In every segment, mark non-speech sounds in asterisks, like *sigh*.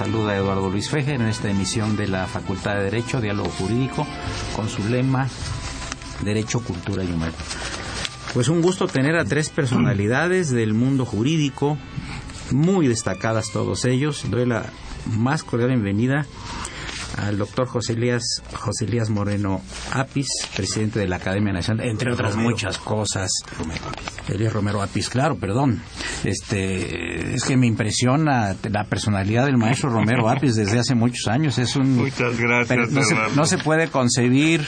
Saluda Eduardo Luis Fejer en esta emisión de la Facultad de Derecho, Diálogo Jurídico, con su lema Derecho, Cultura y Humor. Pues un gusto tener a tres personalidades del mundo jurídico, muy destacadas todos ellos. Doy la más cordial bienvenida al doctor José Elías, José Elías Moreno Apis, presidente de la Academia Nacional, entre otras muchas cosas. Elías Romero Apis, claro, perdón. Este, es que me impresiona la personalidad del maestro Romero Apis desde hace muchos años. Es un, Muchas gracias. No se, no se puede concebir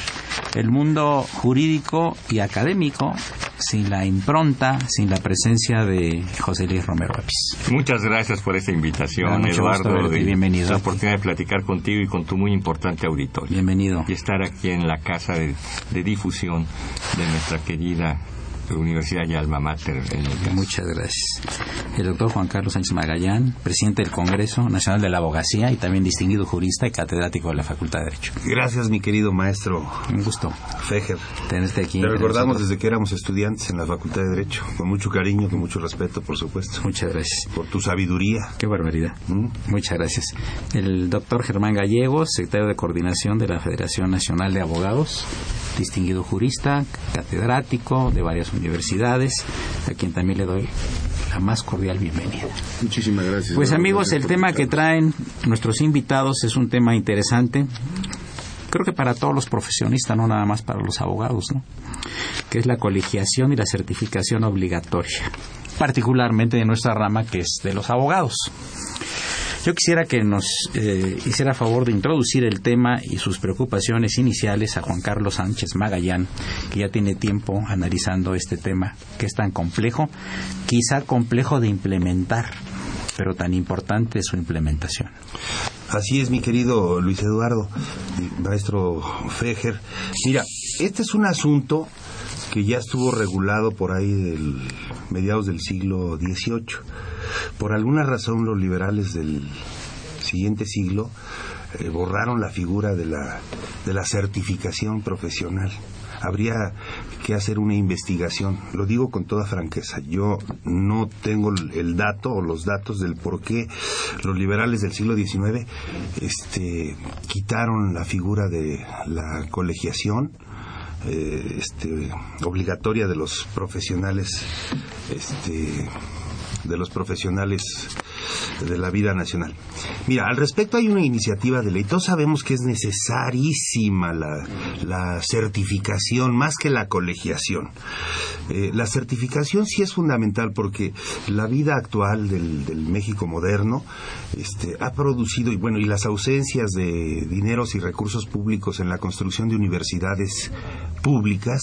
el mundo jurídico y académico sin la impronta, sin la presencia de José Luis Romero Apis. Muchas gracias por esta invitación, Eduardo. y bienvenido. La oportunidad de platicar contigo y con tu muy importante auditorio. Bienvenido. Y estar aquí en la casa de, de difusión de nuestra querida Universidad y Alma Mater. Muchas gracias. El doctor Juan Carlos Sánchez Magallán, presidente del Congreso Nacional de la Abogacía y también distinguido jurista y catedrático de la Facultad de Derecho. Gracias, mi querido maestro. Un gusto. Fejer. Tenerte aquí. Te recordamos desde que éramos estudiantes en la Facultad de Derecho, con mucho cariño, con mucho respeto, por supuesto. Muchas gracias. Por tu sabiduría. Qué barbaridad. ¿Mm? Muchas gracias. El doctor Germán Gallegos, secretario de Coordinación de la Federación Nacional de Abogados, distinguido jurista, catedrático de varias universidades, a quien también le doy la más cordial bienvenida. Muchísimas gracias. Pues amigos, el tema que traen nuestros invitados es un tema interesante. Creo que para todos los profesionistas, no nada más para los abogados, ¿no? Que es la colegiación y la certificación obligatoria, particularmente de nuestra rama que es de los abogados. Yo quisiera que nos eh, hiciera favor de introducir el tema y sus preocupaciones iniciales a Juan Carlos Sánchez Magallán, que ya tiene tiempo analizando este tema, que es tan complejo, quizá complejo de implementar, pero tan importante su implementación. Así es, mi querido Luis Eduardo, maestro Fejer. Mira, este es un asunto que ya estuvo regulado por ahí del mediados del siglo XVIII por alguna razón los liberales del siguiente siglo eh, borraron la figura de la, de la certificación profesional habría que hacer una investigación. Lo digo con toda franqueza. Yo no tengo el dato o los datos del por qué los liberales del siglo XIX este, quitaron la figura de la colegiación. Eh, este, obligatoria de los profesionales este, de los profesionales de la vida nacional. Mira, al respecto hay una iniciativa de ley. Todos sabemos que es necesarísima la, certificación más que la colegiación. Eh, la certificación sí es fundamental porque la vida actual del, del México moderno este, ha producido, y bueno, y las ausencias de dineros y recursos públicos en la construcción de universidades públicas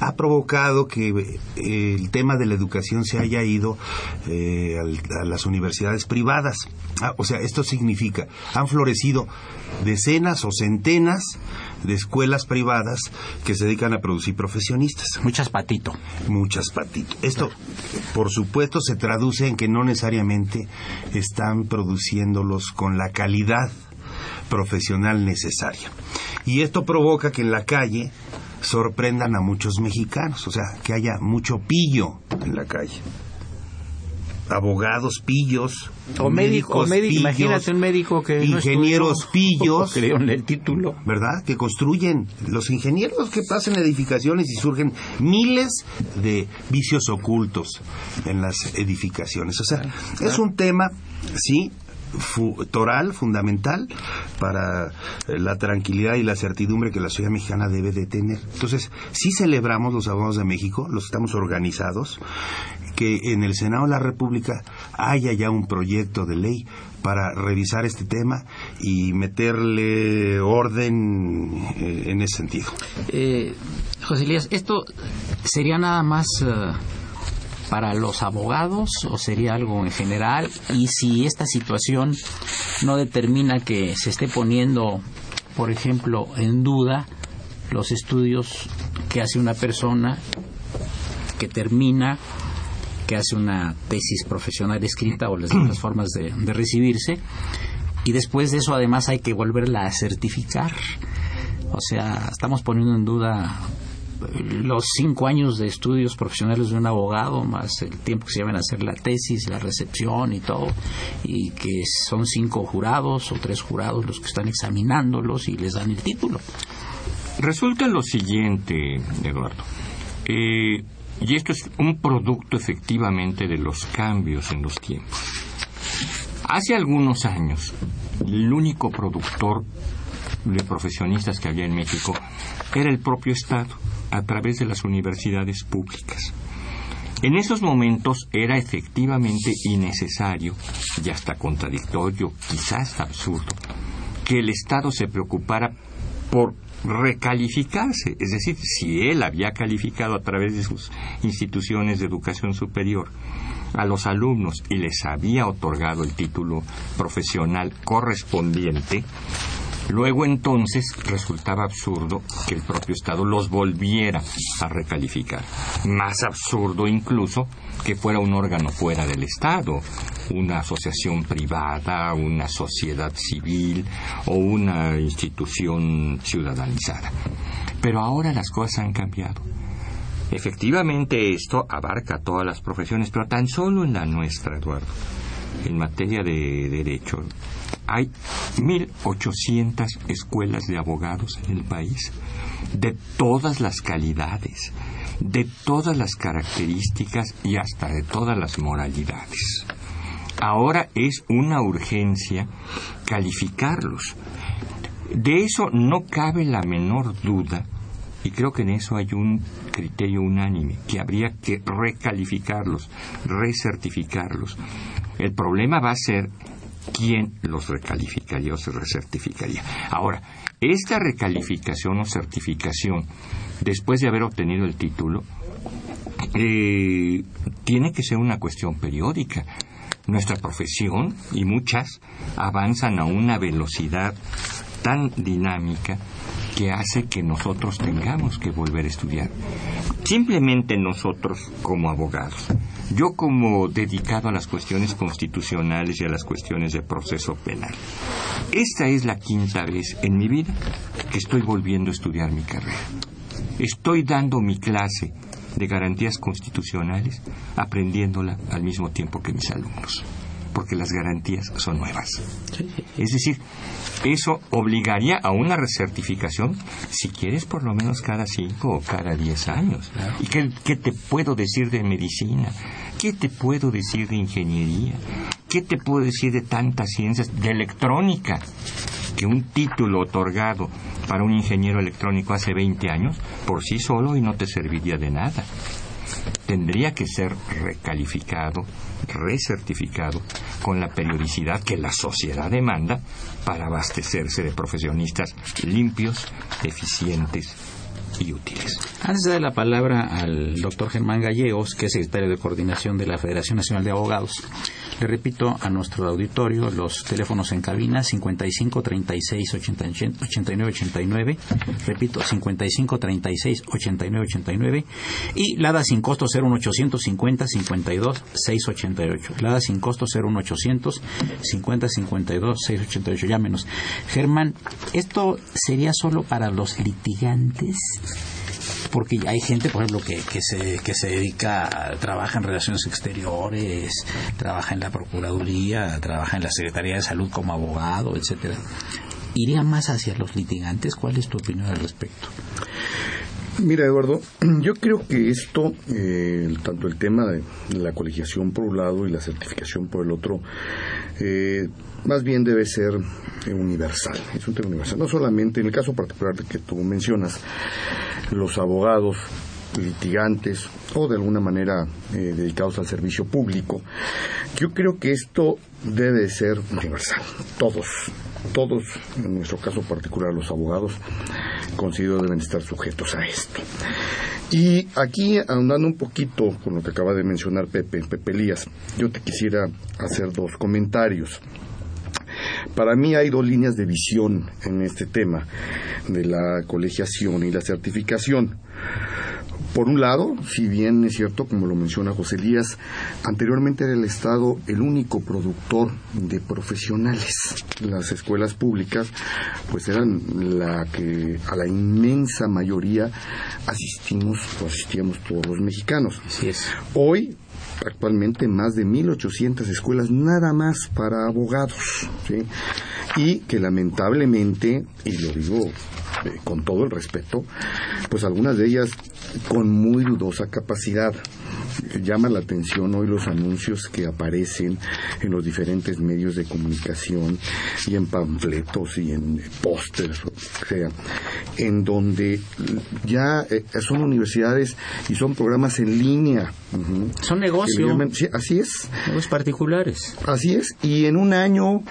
ha provocado que eh, el tema de la educación se haya ido eh, a las universidades privadas. Ah, o sea, esto significa, han florecido decenas o centenas de escuelas privadas que se dedican a producir profesionistas. Muchas patito. Muchas patito. Esto, por supuesto, se traduce en que no necesariamente están produciéndolos con la calidad profesional necesaria. Y esto provoca que en la calle sorprendan a muchos mexicanos, o sea, que haya mucho pillo en la calle. Abogados pillos, O médico, médicos médico, pillos, imagínate un médico que no ingenieros estudió, *laughs* pillos, dieron el título. ¿verdad? Que construyen los ingenieros que pasan edificaciones y surgen miles de vicios ocultos en las edificaciones. O sea, es un tema, sí, toral, fundamental para eh, la tranquilidad y la certidumbre que la sociedad mexicana debe de tener. Entonces, sí celebramos los abogados de México, los estamos organizados, que en el Senado de la República haya ya un proyecto de ley para revisar este tema y meterle orden eh, en ese sentido. Eh, José Elías, ¿esto sería nada más eh, para los abogados o sería algo en general? Y si esta situación no determina que se esté poniendo, por ejemplo, en duda los estudios que hace una persona que termina, que hace una tesis profesional escrita o las otras *clears throat* formas de, de recibirse, y después de eso además hay que volverla a certificar. O sea, estamos poniendo en duda eh, los cinco años de estudios profesionales de un abogado, más el tiempo que se llevan a hacer la tesis, la recepción y todo, y que son cinco jurados o tres jurados los que están examinándolos y les dan el título. Resulta lo siguiente, Eduardo. Eh, y esto es un producto efectivamente de los cambios en los tiempos. Hace algunos años, el único productor de profesionistas que había en México era el propio Estado, a través de las universidades públicas. En esos momentos era efectivamente innecesario y hasta contradictorio, quizás absurdo, que el Estado se preocupara por recalificarse, es decir, si él había calificado a través de sus instituciones de educación superior a los alumnos y les había otorgado el título profesional correspondiente, luego entonces resultaba absurdo que el propio Estado los volviera a recalificar. Más absurdo incluso que fuera un órgano fuera del Estado, una asociación privada, una sociedad civil o una institución ciudadanizada. Pero ahora las cosas han cambiado. Efectivamente esto abarca todas las profesiones, pero tan solo en la nuestra, Eduardo, en materia de derecho, hay 1.800 escuelas de abogados en el país, de todas las calidades, de todas las características y hasta de todas las moralidades. Ahora es una urgencia calificarlos. De eso no cabe la menor duda y creo que en eso hay un criterio unánime, que habría que recalificarlos, recertificarlos. El problema va a ser quién los recalificaría o se recertificaría. Ahora, esta recalificación o certificación, después de haber obtenido el título, eh, tiene que ser una cuestión periódica. Nuestra profesión y muchas avanzan a una velocidad tan dinámica que hace que nosotros tengamos que volver a estudiar. Simplemente nosotros como abogados. Yo como dedicado a las cuestiones constitucionales y a las cuestiones de proceso penal. Esta es la quinta vez en mi vida que estoy volviendo a estudiar mi carrera. Estoy dando mi clase de garantías constitucionales aprendiéndola al mismo tiempo que mis alumnos, porque las garantías son nuevas. Es decir, eso obligaría a una recertificación, si quieres, por lo menos cada cinco o cada diez años. ¿Y qué, qué te puedo decir de medicina? ¿Qué te puedo decir de ingeniería? ¿Qué te puedo decir de tantas ciencias? De electrónica. Que un título otorgado para un ingeniero electrónico hace 20 años, por sí solo y no te serviría de nada tendría que ser recalificado, recertificado con la periodicidad que la sociedad demanda para abastecerse de profesionistas limpios, eficientes y útiles. Antes de dar la palabra al doctor Germán Gallegos, que es secretario de coordinación de la Federación Nacional de Abogados, le repito a nuestro auditorio los teléfonos en cabina 55 36 89 89, repito 55 36 89 89 y LADA sin costo 01850 52 688. LADA sin costo 01800 50 52 688. Llámenos. Germán, ¿esto sería solo para los litigantes? Porque hay gente, por ejemplo, que, se, que se dedica, trabaja en relaciones exteriores, trabaja en la Procuraduría, trabaja en la Secretaría de Salud como abogado, etcétera. ¿Iría más hacia los litigantes? ¿Cuál es tu opinión al respecto? Mira, Eduardo, *clears throat* yo creo que esto, eh, tanto el tema de la colegiación por un lado y la certificación por el otro, eh, más bien debe ser eh, universal. Es un tema universal. No solamente en el caso particular que tú mencionas, los abogados litigantes o de alguna manera eh, dedicados al servicio público. Yo creo que esto debe ser universal. Todos, todos, en nuestro caso particular los abogados, considero deben estar sujetos a esto. Y aquí, ahondando un poquito con lo que acaba de mencionar Pepe, Pepe Elías, yo te quisiera hacer dos comentarios. Para mí hay dos líneas de visión en este tema de la colegiación y la certificación. Por un lado, si bien es cierto, como lo menciona José Elías, anteriormente era el Estado el único productor de profesionales. Las escuelas públicas, pues eran la que a la inmensa mayoría asistimos o asistíamos todos los mexicanos. Así es. Hoy actualmente más de 1.800 escuelas nada más para abogados, y que lamentablemente, y lo digo eh, con todo el respeto, pues algunas de ellas con muy dudosa capacidad. Llama la atención hoy los anuncios que aparecen en los diferentes medios de comunicación y en panfletos y en pósters, o sea, en donde ya eh, son universidades y son programas en línea. Son negocios, Sí, así es, negocios particulares. así es. Y en un año,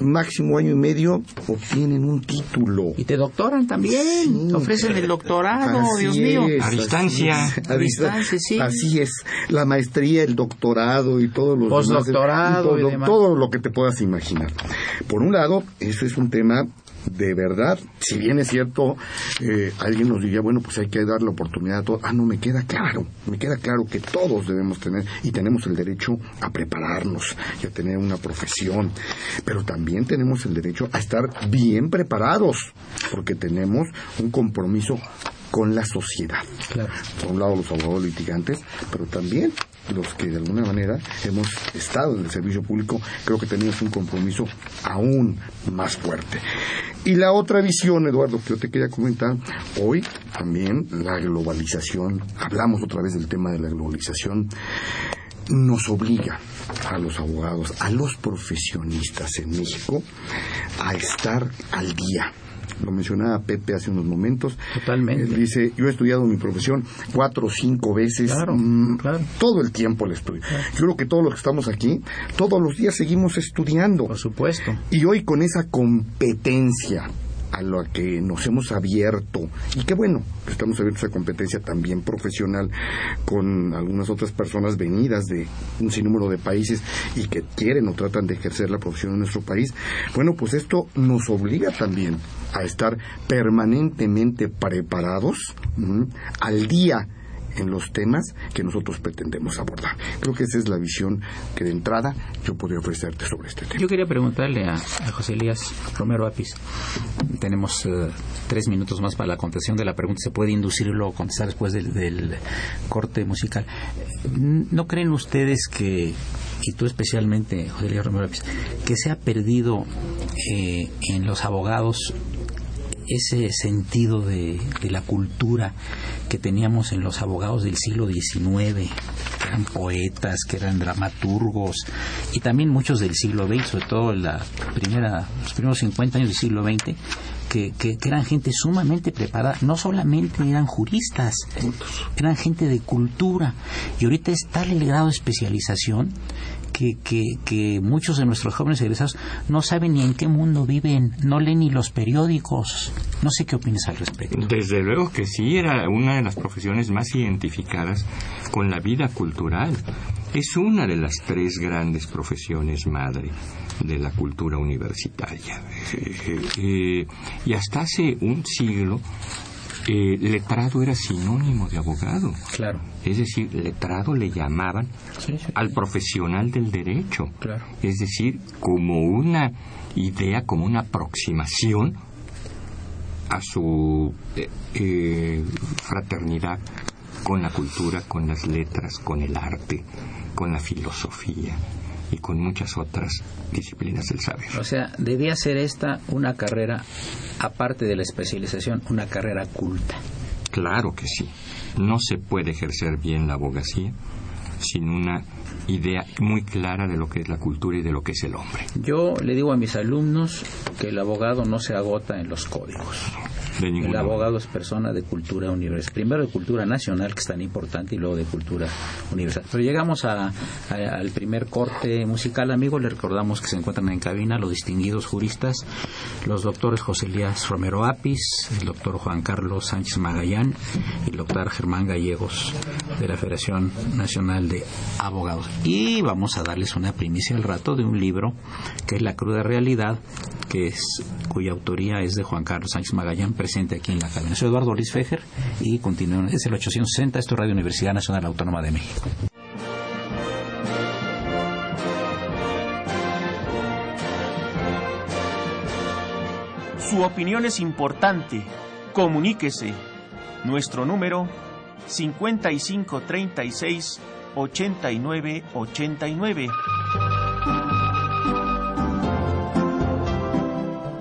máximo año y medio, obtienen un título. Y te doctoran también, Sí. te ofrecen el doctorado, Así Dios mío. es, A distancia. es, A distancia, sí. Así es. La maestría, el doctorado y todos los demás- Postdoctorado y todo, demás. todo lo que te puedas imaginar. Por un lado, eso es un tema de verdad, si bien es cierto, eh, alguien nos diría, bueno, pues hay que dar la oportunidad a todos. Ah, no, me queda claro, me queda claro que todos debemos tener y tenemos el derecho a prepararnos y a tener una profesión, pero también tenemos el derecho a estar bien preparados, porque tenemos un compromiso con la sociedad. Claro. Por un lado los abogados litigantes, pero también los que de alguna manera hemos estado en el servicio público, creo que tenemos un compromiso aún más fuerte. Y la otra visión, Eduardo, que yo te quería comentar, hoy también la globalización, hablamos otra vez del tema de la globalización, nos obliga a los abogados, a los profesionistas en México, a estar al día. Lo mencionaba Pepe hace unos momentos. Totalmente. Él dice, yo he estudiado mi profesión cuatro o cinco veces. Claro, mm, claro. Todo el tiempo le estudio. Yo creo que todos los que estamos aquí, todos los días seguimos estudiando. Por supuesto. Y hoy con esa competencia a la que nos hemos abierto, y qué bueno, que estamos abiertos a competencia también profesional con algunas otras personas venidas de un sinnúmero de países y que quieren o tratan de ejercer la profesión en nuestro país, bueno, pues esto nos obliga también a estar permanentemente preparados ujú, al día en los temas que nosotros pretendemos abordar. Creo que esa es la visión que de entrada yo podría ofrecerte sobre este tema. Yo quería preguntarle a, José Elías Romero Apis. Tenemos eh, tres minutos más para la contestación de la pregunta. Se puede inducir y luego contestar después del, del corte musical. ¿No creen ustedes que, y tú especialmente, José Elías Romero Apis, que se ha perdido eh, en los abogados ese sentido de, de la cultura que teníamos en los abogados del siglo XIX, que eran poetas, que eran dramaturgos, y también muchos del siglo XX, sobre todo en la primera, los primeros 50 años del siglo XX, que, que, que eran gente sumamente preparada, no solamente eran juristas, eran gente de cultura, y ahorita es tal el grado de especialización que, que, muchos de nuestros jóvenes egresados no saben ni en qué mundo viven, no leen ni los periódicos. No sé qué opinas al respecto. Desde luego que sí, era una de las profesiones más identificadas con la vida cultural. Es una de las tres grandes profesiones madre de la cultura universitaria. Eh, eh, y hasta hace un siglo eh, letrado era sinónimo de abogado. Claro. Es decir, letrado le llamaban al profesional del derecho. Claro. Es decir, como una idea, como una aproximación a su eh, eh, fraternidad con la cultura, con las letras, con el arte, con la filosofía y con muchas otras disciplinas del saber. O sea, debía ser esta una carrera, aparte de la especialización, una carrera culta. Claro que sí. No se puede ejercer bien la abogacía sin una idea muy clara de lo que es la cultura y de lo que es el hombre. Yo le digo a mis alumnos que el abogado no se agota en los códigos. El abogado es persona de cultura universal. Primero de cultura nacional, que es tan importante, y luego de cultura universal. Pero llegamos al primer corte musical, amigos. Le recordamos que se encuentran en cabina los distinguidos juristas, los doctores José Elías Romero Apis, el doctor Juan Carlos Sánchez Magallán y el doctor Germán Gallegos de la Federación Nacional de Abogados. Y vamos a darles una primicia al rato de un libro que es La cruda realidad, cuya autoría es de Juan Carlos Sánchez Magallán, presente aquí en la cabina. Soy Eduardo Luis Fejer y continúan. Es el 860, esto es Radio Universidad Nacional Autónoma de México. Su opinión es importante. Comuníquese. Nuestro número 5536 8989.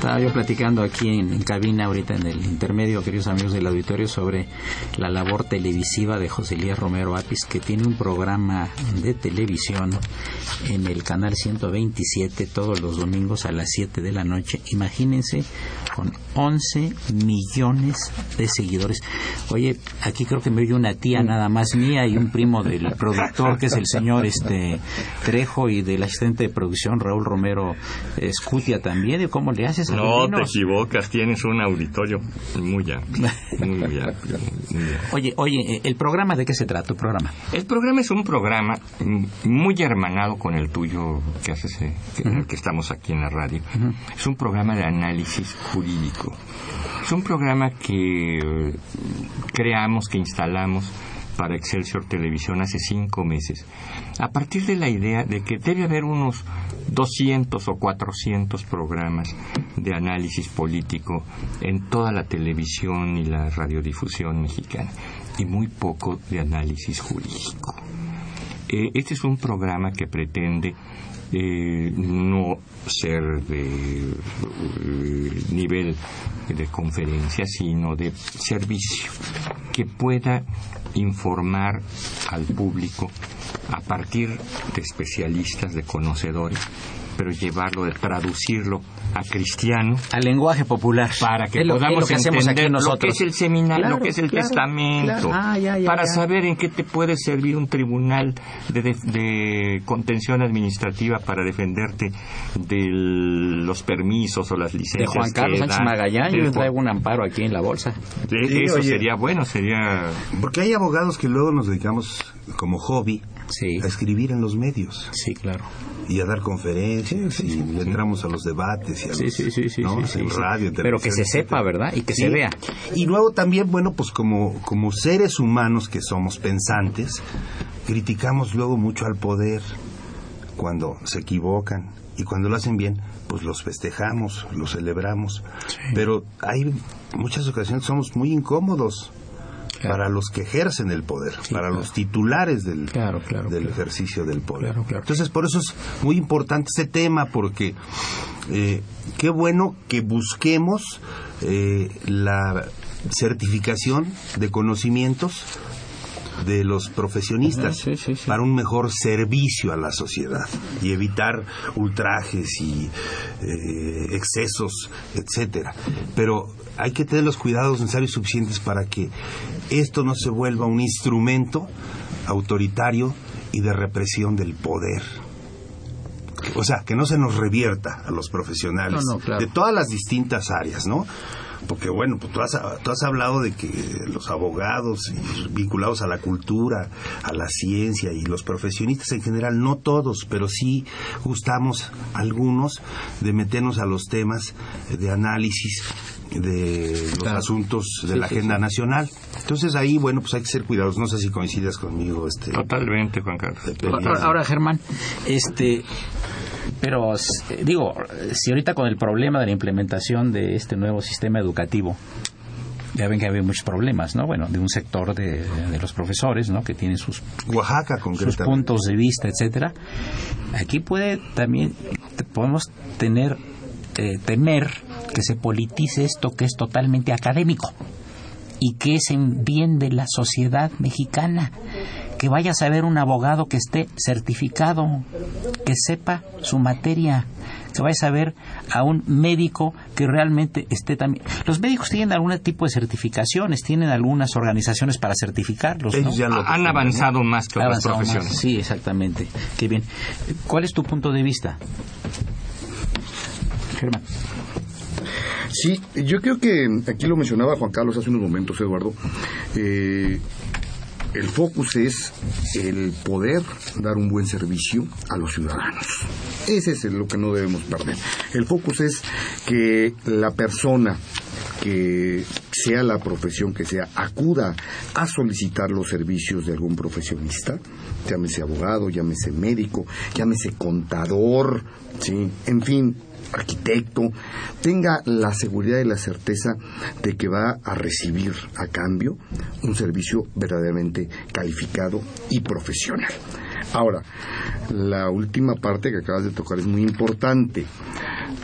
Estaba yo platicando aquí en, cabina ahorita en el intermedio, queridos amigos del auditorio, sobre la labor televisiva de José Elías Romero Apis, que tiene un programa de televisión en el canal 127 todos los domingos a las 7 de la noche. Imagínense, 11 millones de seguidores. Oye, aquí creo que me oye una tía nada más mía y un primo del productor, que es el señor este Trejo, y del asistente de producción Raúl Romero Escutia también. ¿Cómo le haces? No te equivocas, tienes un auditorio muy amplio. Muy amplio. Oye, oye, ¿el programa de qué se trata? ¿Tu programa? El programa es un programa muy hermanado con el tuyo que haces, eh, que, uh -huh. que estamos aquí en la radio. Uh -huh. Es un programa de análisis jurídico. Es un programa que eh, creamos, que instalamos para Excelsior Televisión hace cinco meses, a partir de la idea de que debe haber unos 200 o 400 programas de análisis político en toda la televisión y la radiodifusión mexicana, y muy poco de análisis jurídico. Eh, este es un programa que pretende eh, no ser de eh, nivel de conferencia, sino de servicio, que pueda informar al público a partir de especialistas, de conocedores, pero llevarlo, de traducirlo a cristiano, al lenguaje popular, para que lo, podamos que entender aquí nosotros. lo que es el seminario, Claro, lo que es el claro, testamento, claro. Ah, ya, ya, para ya. saber en qué te puede servir un tribunal de, de- de contención administrativa para defenderte de los permisos o las de licencias Juan Carlos Sánchez. Magallán, yo traigo un amparo aquí en la bolsa. de- Sí, eso oye. sería bueno, sería Porque hay abogados que luego nos dedicamos como hobby Sí, a escribir en los medios sí, claro. y a dar conferencias y entramos a los debates y a Sí, los, sí, sí, sí, ¿no? en radio, Pero que se sepa. ¿verdad? Y que se vea. Y luego también, bueno, pues como, como seres humanos que somos pensantes, criticamos luego mucho al poder cuando se equivocan y cuando lo hacen bien, pues los festejamos, los celebramos. Pero hay muchas ocasiones somos muy incómodos Claro. para los que ejercen el poder, para los titulares del, Claro, ejercicio del poder. Entonces, por eso es muy importante ese tema, porque eh, qué bueno que busquemos eh, la certificación de conocimientos de los profesionistas Ajá, sí, sí, sí. para un mejor servicio a la sociedad y evitar ultrajes y eh, excesos, etcétera. Pero hay que tener los cuidados necesarios y suficientes para que esto no se vuelva un instrumento autoritario y de represión del poder. O sea, que no se nos revierta a los profesionales No, no, claro. de todas las distintas áreas, ¿no? Porque bueno, pues tú has, tú has hablado de que los abogados vinculados a la cultura, a la ciencia y los profesionistas en general, no todos, pero sí gustamos algunos de meternos a los temas de análisis de los Claro. asuntos de Sí, la agenda sí. nacional. Entonces ahí, bueno, pues hay que ser cuidadosos. No sé si coincidas conmigo, este. totalmente, Juan Carlos. Ahora, Germán, este, pero eh, digo, si ahorita con el problema de la implementación de este nuevo sistema educativo, ya ven que había muchos problemas, ¿no? Bueno, de un sector de, de los profesores, ¿no? Que tienen sus Oaxaca, sus puntos de vista, etcétera. Aquí puede también podemos tener eh, temer que se politice esto que es totalmente académico y que es en bien de la sociedad mexicana. Que vaya a saber un abogado que esté certificado, que sepa su materia, que vaya a saber a un médico que realmente esté también. Los médicos tienen algún tipo de certificaciones, tienen algunas organizaciones para certificarlos. ¿no? Ellos ya lo Han acostumbran, ¿no? avanzado más que otras más. profesiones. Sí, exactamente. Qué bien. ¿Cuál es tu punto de vista? Germán. Sí, yo creo que aquí lo mencionaba Juan Carlos hace unos momentos, Eduardo. eh, el focus es el poder dar un buen servicio a los ciudadanos. Ese es lo que no debemos perder. El focus es que la persona que sea la profesión que sea, acuda a solicitar los servicios de algún profesionista, llámese abogado, llámese médico, llámese contador, ¿sí? en fin, arquitecto, tenga la seguridad y la certeza de que va a recibir a cambio un servicio verdaderamente calificado y profesional. Ahora, la última parte que acabas de tocar es muy importante.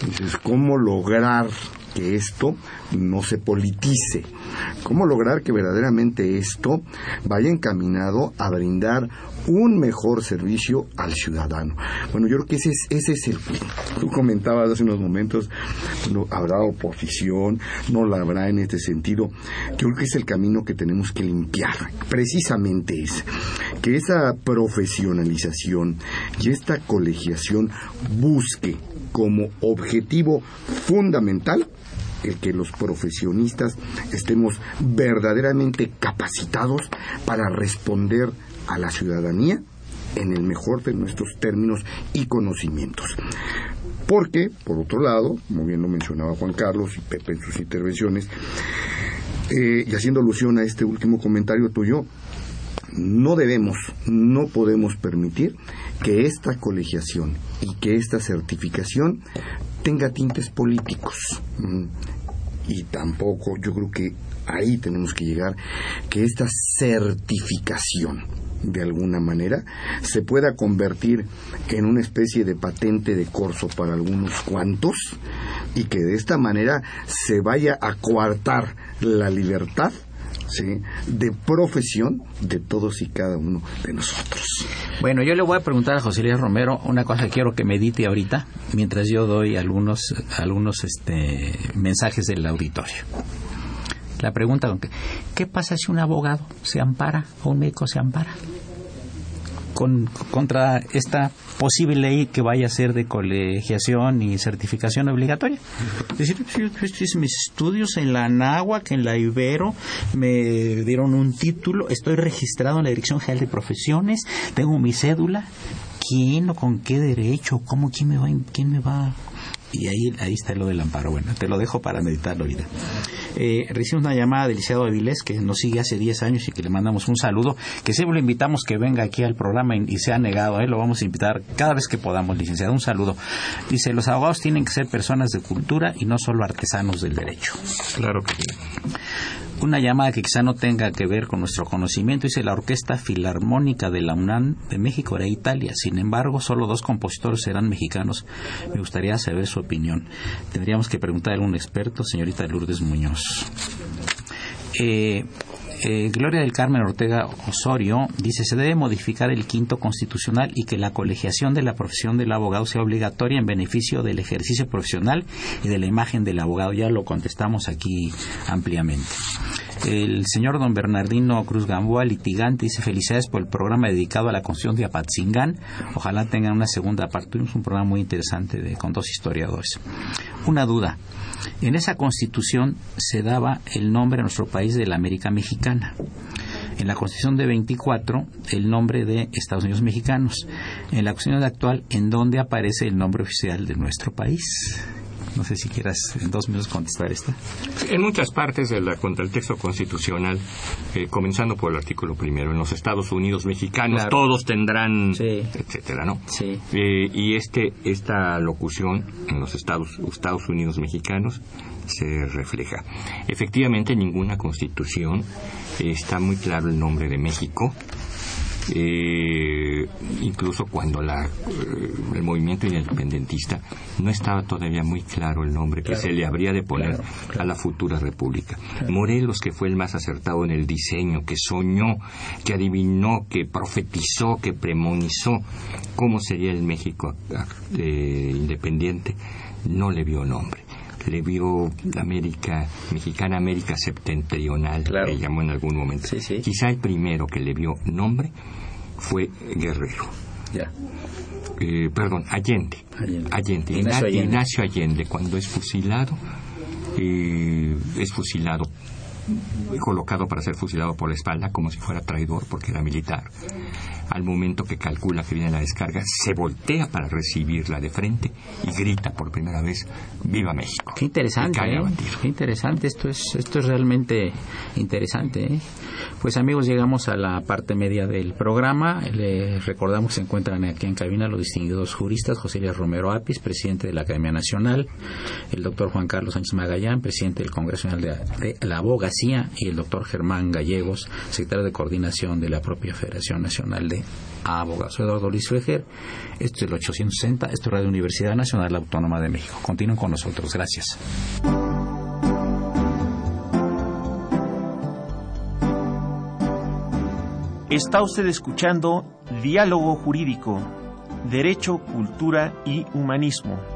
Entonces, ¿cómo lograr que esto no se politice? ¿Cómo lograr que verdaderamente esto vaya encaminado a brindar un mejor servicio al ciudadano? Bueno, yo creo que ese es, ese es el. Tú comentabas hace unos momentos, no habrá oposición, no la habrá en este sentido. Yo creo que es el camino que tenemos que limpiar. Precisamente es que esa profesionalización y esta colegiación busque como objetivo fundamental el que los profesionistas estemos verdaderamente capacitados para responder a la ciudadanía en el mejor de nuestros términos y conocimientos. Porque, por otro lado, como bien lo mencionaba Juan Carlos y Pepe en sus intervenciones, eh, y haciendo alusión a este último comentario tuyo, no debemos, no podemos permitir que esta colegiación y que esta certificación tenga tintes políticos. Mm, Y tampoco, yo creo que ahí tenemos que llegar, que esta certificación, de alguna manera, se pueda convertir en una especie de patente de corso para algunos cuantos y que de esta manera se vaya a coartar la libertad de profesión de todos y cada uno de nosotros. Bueno, yo le voy a preguntar a José Luis Romero una cosa que quiero que medite ahorita, mientras yo doy algunos, algunos este, mensajes del auditorio. La pregunta, ¿qué pasa si un abogado se ampara o un médico se ampara? Con, contra esta posible ley que vaya a ser de colegiación y certificación obligatoria. Es decir, yo hice mis estudios en la Anáhuac, en la Ibero, me dieron un título, estoy registrado en la Dirección General de Profesiones, tengo mi cédula. ¿Quién o con qué derecho? ¿Cómo? ¿Quién me va, quién me va y ahí, ahí está lo del amparo. Bueno, te lo dejo para meditarlo ahorita. Eh, recibimos una llamada del licenciado Avilés que nos sigue hace 10 años y que le mandamos un saludo, que siempre lo invitamos que venga aquí al programa y, se ha negado, ¿eh? lo vamos a invitar cada vez que podamos, licenciado. Un saludo. Dice, los abogados tienen que ser personas de cultura y no solo artesanos del derecho. Claro que sí. Una llamada que quizá no tenga que ver con nuestro conocimiento, dice la Orquesta Filarmónica de la UNAM de México era Italia. Sin embargo, solo dos compositores serán mexicanos. Me gustaría saber su opinión. Tendríamos que preguntar a algún experto, señorita Lourdes Muñoz. Eh, eh, Gloria del Carmen Ortega Osorio dice se debe modificar el quinto constitucional y que la colegiación de la profesión del abogado sea obligatoria en beneficio del ejercicio profesional y de la imagen del abogado. Ya lo contestamos aquí ampliamente. El señor don Bernardino Cruz Gamboa, litigante, dice felicidades por el programa dedicado a la Constitución de Apatzingán. Ojalá tengan una segunda parte. Tuvimos un programa muy interesante de, con dos historiadores. Una duda. En esa constitución se daba el nombre a nuestro país de la América Mexicana. En la constitución de 24, el nombre de Estados Unidos Mexicanos. En la constitución actual, ¿en dónde aparece el nombre oficial de nuestro país? No sé si quieras en dos minutos contestar esta. En muchas partes del del texto constitucional, eh, comenzando por el artículo primero, en los Estados Unidos mexicanos Claro. todos tendrán, Sí. etcétera, ¿no? Sí. Eh, y este, esta locución en los Estados, Estados Unidos mexicanos se refleja. Efectivamente, en ninguna constitución eh, está muy claro el nombre de México. Eh, incluso cuando la, eh, el movimiento independentista no estaba todavía muy claro el nombre que se le habría de poner a la futura república. Morelos, que fue el más acertado en el diseño, que soñó, que adivinó, que profetizó, que premonizó cómo sería el México eh, independiente, no le vio nombre. Le vio América, Mexicana América Septentrional, Claro. le llamó en algún momento. Sí, sí. Quizá el primero que le vio nombre fue Guerrero. Ya. Eh, perdón, Allende. Allende. Ignacio Allende. Ignacio Allende, cuando es fusilado, eh, es fusilado, colocado para ser fusilado por la espalda como si fuera traidor porque era militar. Al momento que calcula que viene la descarga, se voltea para recibirla de frente y grita por primera vez, ¡Viva México! Qué interesante, ¿eh? Qué interesante. Esto es, esto es realmente interesante. ¿eh? Pues amigos, llegamos a la parte media del programa. Les recordamos que se encuentran aquí en cabina los distinguidos juristas José Luis Romero Apis, presidente de la Academia Nacional, el doctor Juan Carlos Sánchez Magallán, presidente del Congreso Nacional de la Abogacía, y el doctor Germán Gallegos, secretario de Coordinación de la propia Federación Nacional de preguntarle a abogado Eduardo Luis Fejer. Esto es el 860, esto es Radio Universidad Nacional Autónoma de México. Continúen con nosotros, gracias. Está usted escuchando Diálogo Jurídico, Derecho, Cultura y Humanismo.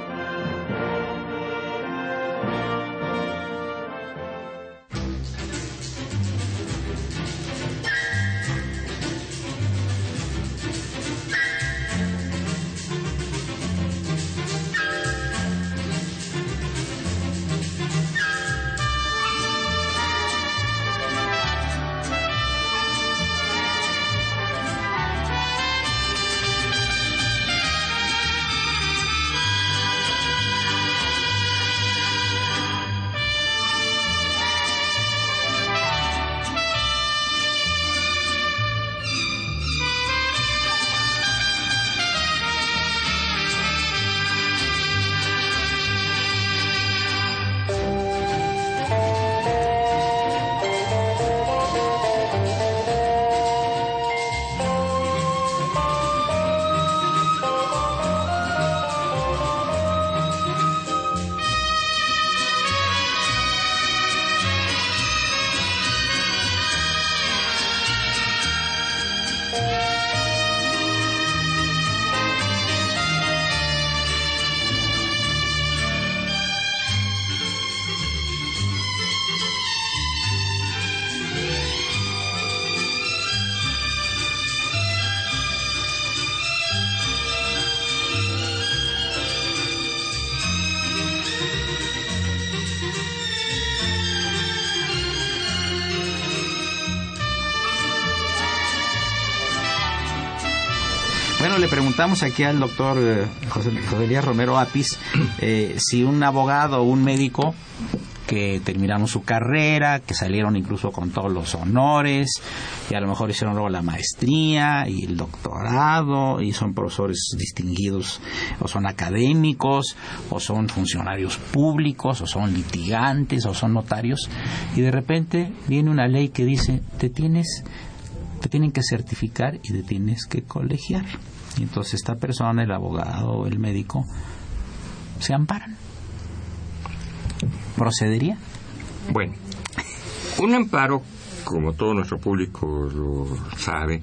Preguntamos aquí al doctor eh, José, José Romero Apis eh, si un abogado o un médico que terminaron su carrera, que salieron incluso con todos los honores, y a lo mejor hicieron luego la maestría y el doctorado, y son profesores distinguidos, o son académicos, o son funcionarios públicos, o son litigantes, o son notarios, y de repente viene una ley que dice, te tienes te tienen que certificar y te tienes que colegiar. Y entonces esta persona, el abogado el médico, se amparan. ¿Procedería? Bueno, un amparo, como todo nuestro público lo sabe,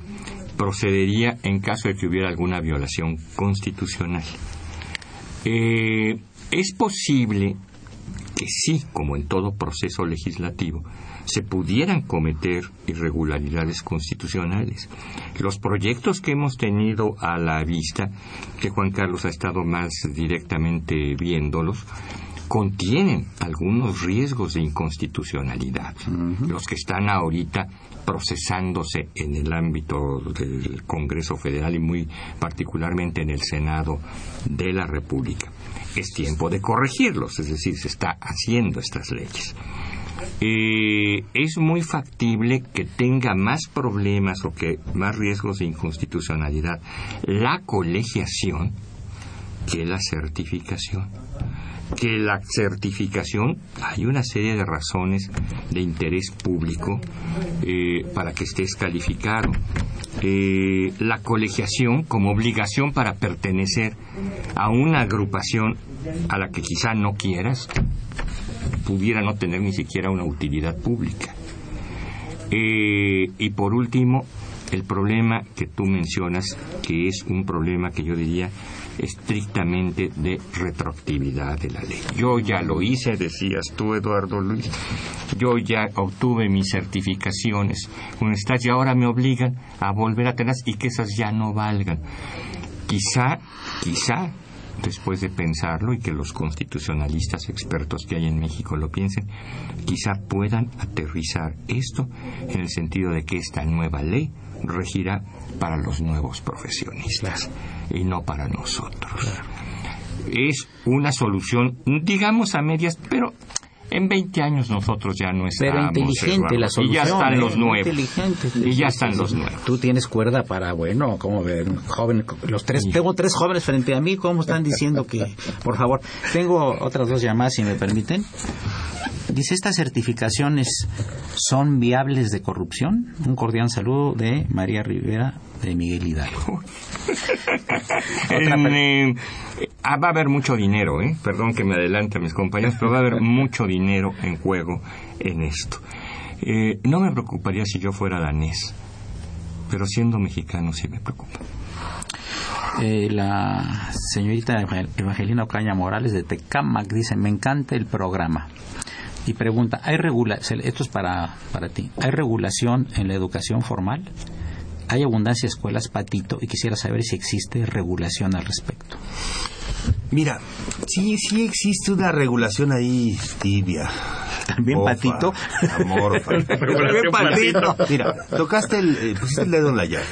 procedería en caso de que hubiera alguna violación constitucional. Eh, es posible que sí, como en todo proceso legislativo, se pudieran cometer irregularidades constitucionales. Los proyectos que hemos tenido a la vista, que Juan Carlos ha estado más directamente viéndolos, contienen algunos riesgos de inconstitucionalidad, los que están ahorita procesándose en el ámbito del Congreso Federal y muy particularmente en el Senado de la República. Es tiempo de corregirlos, es decir, se está haciendo estas leyes. Eh, es muy factible que tenga más problemas o que más riesgos de inconstitucionalidad la colegiación que la certificación que la certificación hay una serie de razones de interés público eh, para que estés calificado. Eh, la colegiación como obligación para pertenecer a una agrupación a la que quizá no quieras, pudiera no tener ni siquiera una utilidad pública. Eh, y por último, el problema que tú mencionas, que es un problema que yo diría estrictamente de retroactividad de la ley. Yo ya lo hice, decías tú, Eduardo Luis. Yo ya obtuve mis certificaciones y ahora me obligan a volver a tenerlas y que esas ya no valgan. Quizá, quizá, después de pensarlo y que los constitucionalistas expertos que hay en México lo piensen, quizá puedan aterrizar esto en el sentido de que esta nueva ley regirá para los nuevos profesionistas y no para nosotros. Es una solución, digamos a medias, pero En 20 años nosotros ya no estamos. Pero inteligente la solución. Y ya están ¿eh? los nuevos. Inteligente. Y ya están los nuevos. Tú tienes cuerda para, bueno, como ver, joven, los tres, tengo tres jóvenes frente a mí, ¿cómo están diciendo que, por favor, tengo otras dos llamadas si me permiten? Dice, ¿estas certificaciones son viables de corrupción? Un cordial saludo de María Rivera de Miguel Hidalgo. *laughs* En, eh, ah, va a haber mucho dinero, ¿eh? Perdón que me adelante a mis compañeros, pero va a haber *laughs* mucho dinero en juego en esto. Eh, no me preocuparía si yo fuera danés, pero siendo mexicano sí me preocupa. Eh, la señorita Evangel- Evangelina Ocaña Morales de Tecamac dice, me encanta el programa. Y pregunta, ¿hay regula esto es para, para ti, ¿hay regulación en la educación formal? Hay abundancia de escuelas patito y quisiera saber si existe regulación al respecto. Mira, sí, sí existe una regulación ahí tibia. También patito. amorfa. *laughs* También patito. Mira, tocaste el, eh, pusiste el dedo en la llaga.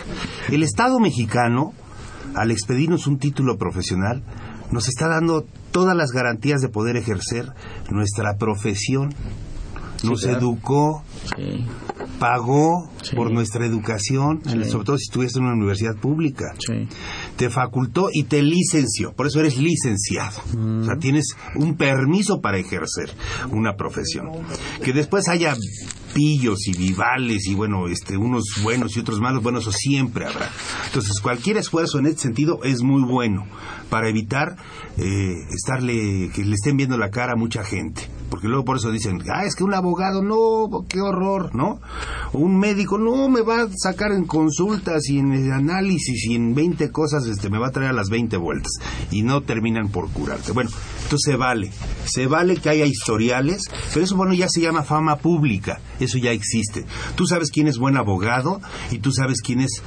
El Estado mexicano, al expedirnos un título profesional, nos está dando todas las garantías de poder ejercer nuestra profesión. Nos claro. educó, Sí, pagó Sí. por nuestra educación, sobre todo si estuvieras en una universidad pública te facultó y te licenció. Por eso eres licenciado. O sea, tienes un permiso para ejercer una profesión. Que después haya pillos y vivales y bueno, este, unos buenos y otros malos, bueno, eso siempre habrá. Entonces, cualquier esfuerzo en este sentido es muy bueno para evitar eh, estarle, que le estén viendo la cara a mucha gente. Porque luego por eso dicen, ah, es que un abogado, no, qué horror, ¿no? Un médico, no, me va a sacar en consultas y en análisis y en 20 cosas, este, me va a traer a las 20 vueltas. Y no terminan por curarte. Bueno, entonces se vale. Se vale que haya historiales, pero eso, bueno, ya se llama fama pública. Eso ya existe. Tú sabes quién es buen abogado y tú sabes quién es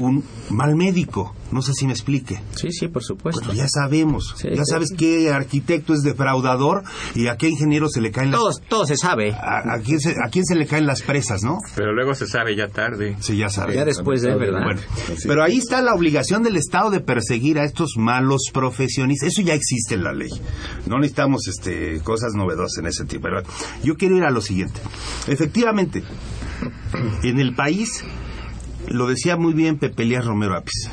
un mal médico. No sé si me explique. Sí, sí, por supuesto. Pues ya sabemos. Sí, ya sí. sabes qué arquitecto es defraudador y a qué ingeniero se le caen las... Todo, todo se sabe. A, a quién se, a quién se le caen las presas, ¿no? Pero luego se sabe ya tarde. Sí, ya sabes. Ya después de, ¿verdad? Bueno, pero ahí está la obligación del Estado de perseguir a estos malos profesionistas. Eso ya existe en la ley. No necesitamos este, cosas novedosas en ese tipo. Pero yo quiero ir a lo siguiente. Efectivamente, en el país, lo decía muy bien Pepe Elías Romero Apis,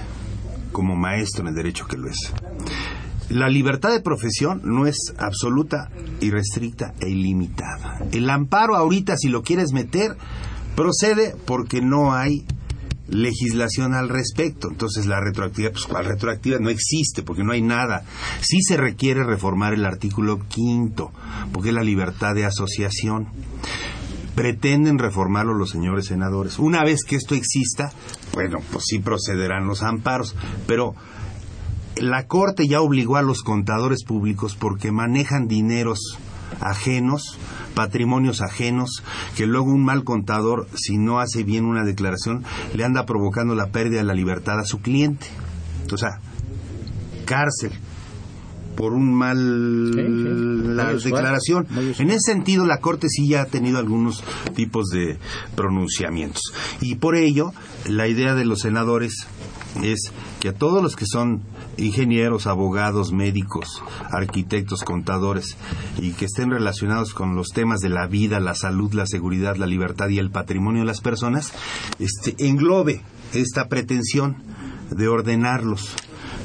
como maestro en derecho que lo es. La libertad de profesión no es absoluta, irrestricta e ilimitada. El amparo ahorita, si lo quieres meter, procede porque no hay legislación al respecto. Entonces la retroactividad, pues ¿cuál retroactividad? No existe porque no hay nada. Sí se requiere reformar el artículo quinto, porque es la libertad de asociación. Pretenden reformarlo los señores senadores. Una vez que esto exista, bueno, pues sí procederán los amparos, pero la Corte ya obligó a los contadores públicos porque manejan dineros ajenos, patrimonios ajenos, que luego un mal contador, si no hace bien una declaración, le anda provocando la pérdida de la libertad a su cliente. O sea, cárcel por un mal Sí, sí. la declaración. En ese sentido, la Corte sí ya ha tenido algunos tipos de pronunciamientos. Y por ello, la idea de los senadores es que a todos los que son ingenieros, abogados, médicos, arquitectos, contadores y que estén relacionados con los temas de la vida, la salud, la seguridad, la libertad y el patrimonio de las personas, este englobe esta pretensión de ordenarlos,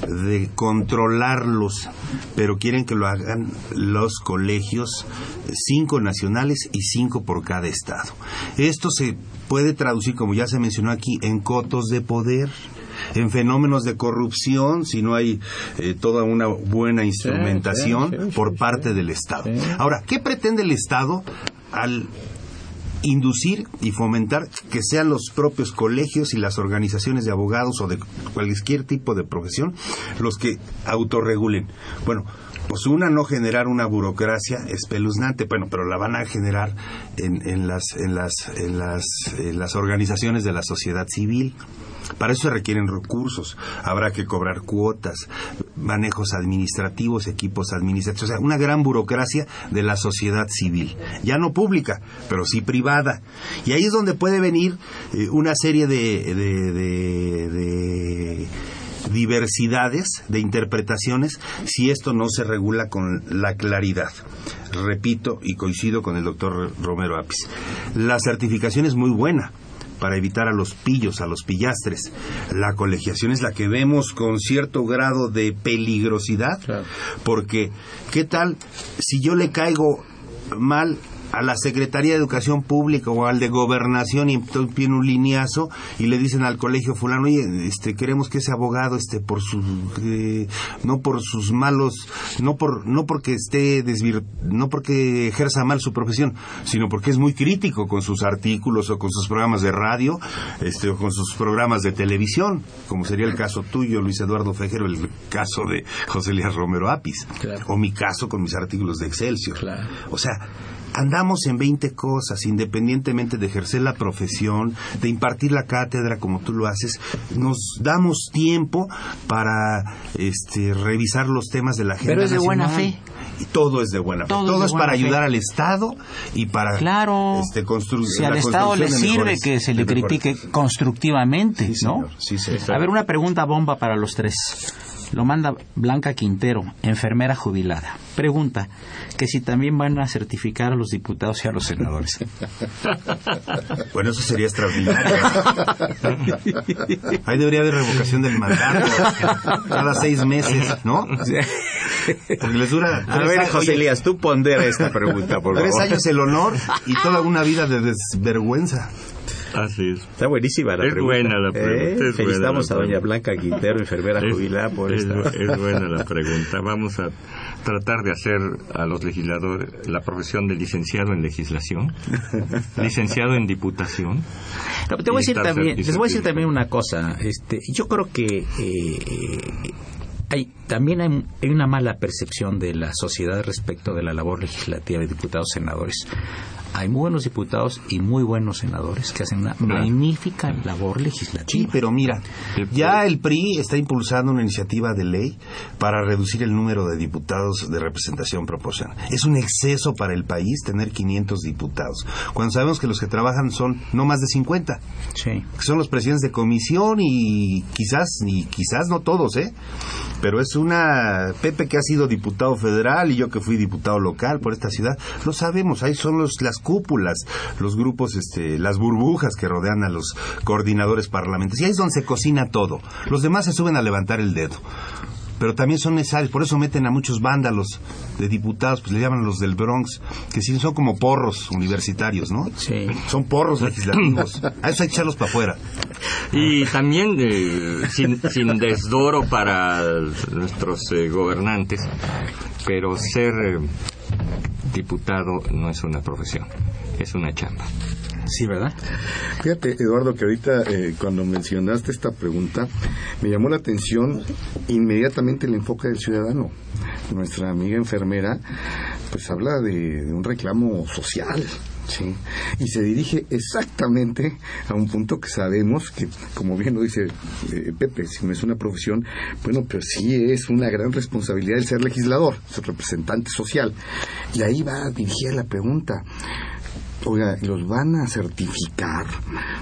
de controlarlos, pero quieren que lo hagan los colegios, cinco nacionales y cinco por cada estado. Esto se puede traducir, como ya se mencionó aquí, en cotos de poder en fenómenos de corrupción si no hay eh, toda una buena instrumentación sí, sí, por parte del Estado. Ahora, ¿qué pretende el Estado al inducir y fomentar que sean los propios colegios y las organizaciones de abogados o de cualquier tipo de profesión los que autorregulen. Bueno, pues una no generar una burocracia espeluznante, bueno, pero la van a generar en, en las en las en las en las organizaciones de la sociedad civil. Para eso se requieren recursos. Habrá que cobrar cuotas, manejos administrativos, equipos administrativos, o sea, una gran burocracia de la sociedad civil. Ya no pública, pero sí privada. Y ahí es donde puede venir eh, una serie de, de, de, de diversidades de interpretaciones si esto no se regula con la claridad. Repito y coincido con el doctor Romero Apis. La certificación es muy buena para evitar a los pillos, a los pillastres. La colegiación es la que vemos con cierto grado de peligrosidad, porque ¿qué tal si yo le caigo mal a la Secretaría de Educación Pública o al de Gobernación y entonces viene un lineazo y le dicen al colegio fulano, oye, este, queremos que ese abogado esté por su, eh, no por sus malos, no por, no porque esté desvir, no porque ejerza mal su profesión, sino porque es muy crítico con sus artículos o con sus programas de radio, este, o con sus programas de televisión, como sería el caso tuyo, Luis Eduardo Fejero, el caso de José Elías Romero Apis, o mi caso con mis artículos de Excelsior. O sea, andamos en 20 cosas, independientemente de ejercer la profesión, de impartir la cátedra como tú lo haces, nos damos tiempo para este, revisar los temas de la agenda Pero es de buena fe. Y todo es de buena fe. Todo Todo, es para fe. ayudar al Estado y para Claro. este, constru- si al Estado le sirve mejores- que se le mejores- critique constructivamente, Sí, ¿no? Sí, señor. A ver, una pregunta bomba para los tres. Lo manda Blanca Quintero, enfermera jubilada. Pregunta que si también van a certificar a los diputados y a los senadores. *laughs* Bueno, eso sería extraordinario. *laughs* Ahí debería haber revocación del mandato cada seis meses, ¿no? Porque les dura A tres ver, años- José Elías, tú pondera esta pregunta, por tres favor. años el honor y toda una vida de desvergüenza. Así es. Está buenísima la Es pregunta. buena la pregunta, ¿Eh? es buena Felicitamos la a doña. Blanca Quintero, enfermera *laughs* Es- jubilada, por es, esta. es *laughs* buena la pregunta. Vamos a tratar de hacer a los legisladores la profesión de licenciado en legislación, *laughs* licenciado en diputación. No, te voy a decir también, les voy a decir también una cosa. Este, yo creo que eh, hay, también hay, hay una mala percepción de la sociedad respecto de la labor legislativa de diputados senadores. Hay muy buenos diputados y muy buenos senadores que hacen una magnífica labor Sí, legislativa. pero mira, ya el PRI está impulsando una iniciativa de ley para reducir el número de diputados de representación proporcional. Es un exceso para el país tener 500 diputados, cuando sabemos que los que trabajan son no más de 50, Sí. que son los presidentes de comisión y quizás, y quizás no todos, ¿eh? Pero es una Pepe que ha sido diputado federal y yo que fui diputado local por esta ciudad, lo sabemos, ahí son los, las cúpulas, los grupos, este, las burbujas que rodean a los coordinadores parlamentarios, y ahí es donde se cocina todo. Los demás se suben a levantar el dedo. Pero también son necesarios, por eso meten a muchos vándalos de diputados, pues le llaman los del Bronx, que sí son como porros universitarios, ¿no? Sí. Son porros legislativos. A eso hay que echarlos para afuera. Y también, eh, sin, sin desdoro para nuestros eh, gobernantes, pero ser eh, diputado no es una profesión, es una chamba. Sí, ¿verdad? Fíjate, Eduardo, que ahorita eh, cuando mencionaste esta pregunta, me llamó la atención inmediatamente el enfoque del ciudadano. Nuestra amiga enfermera, pues habla de, de un reclamo social. Sí, y se dirige exactamente a un punto que sabemos que, como bien lo dice eh, Pepe, si no es una profesión, bueno, pero sí es una gran responsabilidad el ser legislador, ser representante social. Y ahí va dirigida la pregunta. Oiga, ¿los van a certificar?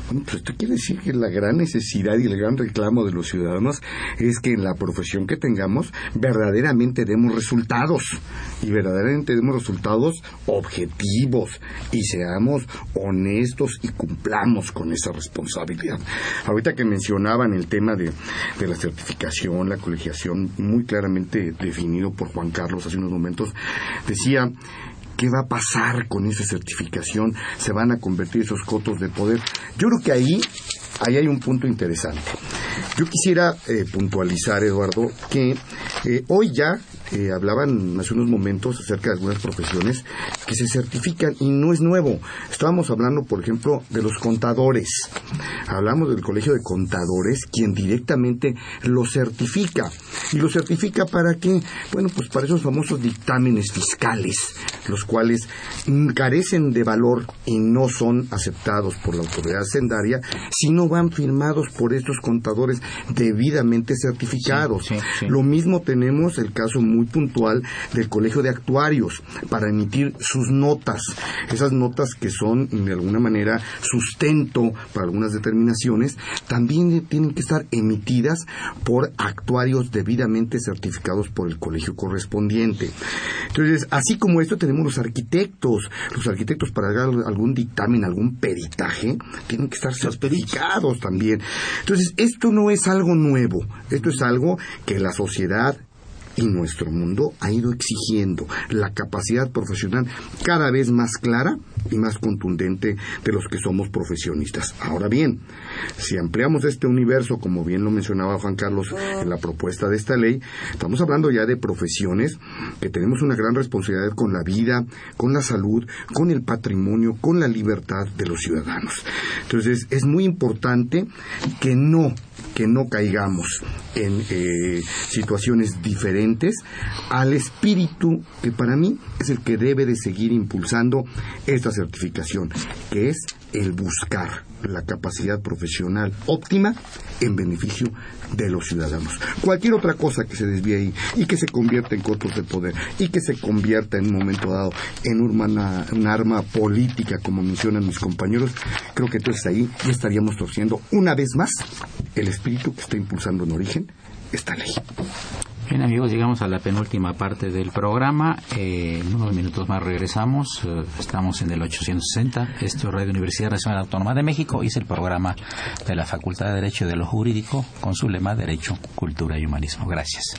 Bueno, pues esto quiere decir que la gran necesidad y el gran reclamo de los ciudadanos es que en la profesión que tengamos verdaderamente demos resultados y verdaderamente demos resultados objetivos y seamos honestos y cumplamos con esa responsabilidad. Ahorita que mencionaban el tema de, de la certificación, la colegiación, muy claramente definido por Juan Carlos hace unos momentos, decía ¿Qué va a pasar con esa certificación? ¿Se van a convertir esos cotos de poder? Yo creo que ahí, ahí hay un punto interesante. Yo quisiera eh, puntualizar, Eduardo, que eh, hoy ya eh, hablaban hace unos momentos acerca de algunas profesiones que se certifican y no es nuevo. Estábamos hablando, por ejemplo, de los contadores. Hablamos del Colegio de Contadores, quien directamente lo certifica. ¿Y lo certifica para qué? Bueno, pues para esos famosos dictámenes fiscales, los cuales mm, carecen de valor y no son aceptados por la autoridad hacendaria, sino van firmados por estos contadores debidamente certificados. Sí, sí, sí. Lo mismo tenemos el caso muy muy puntual del Colegio de Actuarios para emitir sus notas. Esas notas que son de alguna manera sustento para algunas determinaciones, también tienen que estar emitidas por actuarios debidamente certificados por el colegio correspondiente. Entonces, así como esto tenemos los arquitectos. Los arquitectos para dar algún dictamen, algún peritaje, tienen que estar certificados también. Entonces, esto no es algo nuevo, esto es algo que la sociedad y nuestro mundo ha ido exigiendo la capacidad profesional cada vez más clara y más contundente de los que somos profesionistas. Ahora bien, si ampliamos este universo, como bien lo mencionaba Juan Carlos en la propuesta de esta ley, estamos hablando ya de profesiones que tenemos una gran responsabilidad con la vida, con la salud, con el patrimonio, con la libertad de los ciudadanos. Entonces, es muy importante que no que no caigamos en eh, situaciones diferentes al espíritu que para mí es el que debe de seguir impulsando esta certificación, que es el buscar la capacidad profesional óptima en beneficio de los ciudadanos. Cualquier otra cosa que se desvíe ahí y que se convierta en cortos de poder y que se convierta en un momento dado en una, un arma política, como mencionan mis compañeros, creo que entonces ahí ya estaríamos torciendo una vez más el espíritu que está impulsando en origen esta ley. Bien amigos, llegamos a la penúltima parte del programa. Eh, en unos minutos más regresamos. Eh, estamos en el 860. Esto es Radio Universidad Nacional Autónoma de México es el programa de la Facultad de Derecho y de lo Jurídico con su lema Derecho, Cultura y Humanismo. Gracias.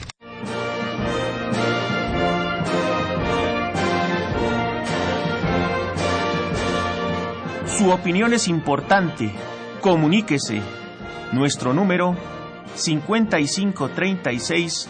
Su opinión es importante. Comuníquese. Nuestro número 5536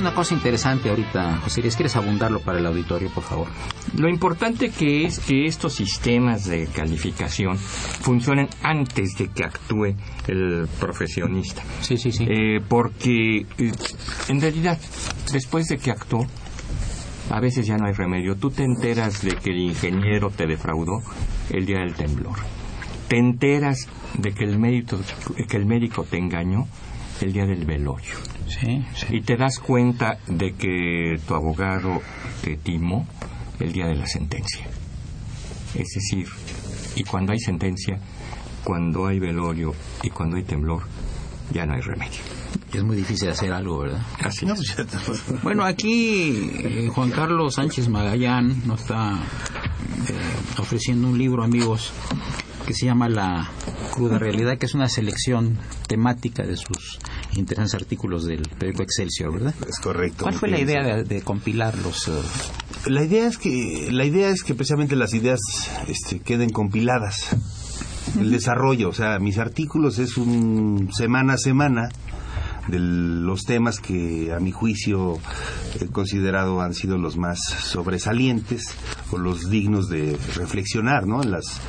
Una cosa interesante ahorita, José. ¿Quieres abundarlo para el auditorio, por favor? Lo importante que es que estos sistemas de calificación funcionen antes de que actúe el profesionista. Sí, sí, sí. Eh, porque eh, en realidad, después de que actuó, a veces ya no hay remedio. Tú te enteras de que el ingeniero te defraudó el día del temblor. Te enteras de que el médico, que el médico te engañó el día del velorio. Sí, sí. Y te das cuenta de que tu abogado te timó el día de la sentencia. Es decir, y cuando hay sentencia, cuando hay velorio y cuando hay temblor, ya no hay remedio. Es muy difícil hacer algo, ¿verdad? Así No, es. pues Bueno, aquí eh, Juan Carlos Sánchez Magallán nos está eh, ofreciendo un libro, amigos, que se llama La cruda realidad, que es una selección temática de sus interesantes artículos del periódico Excelsior, ¿verdad? Es correcto. ¿Cuál fue la idea de, de compilarlos? eh? La idea es que la idea es que precisamente las ideas este, queden compiladas. El desarrollo, o sea, mis artículos es un semana a semana de los temas que a mi juicio he considerado han sido los más sobresalientes o los dignos de reflexionar, ¿no? En las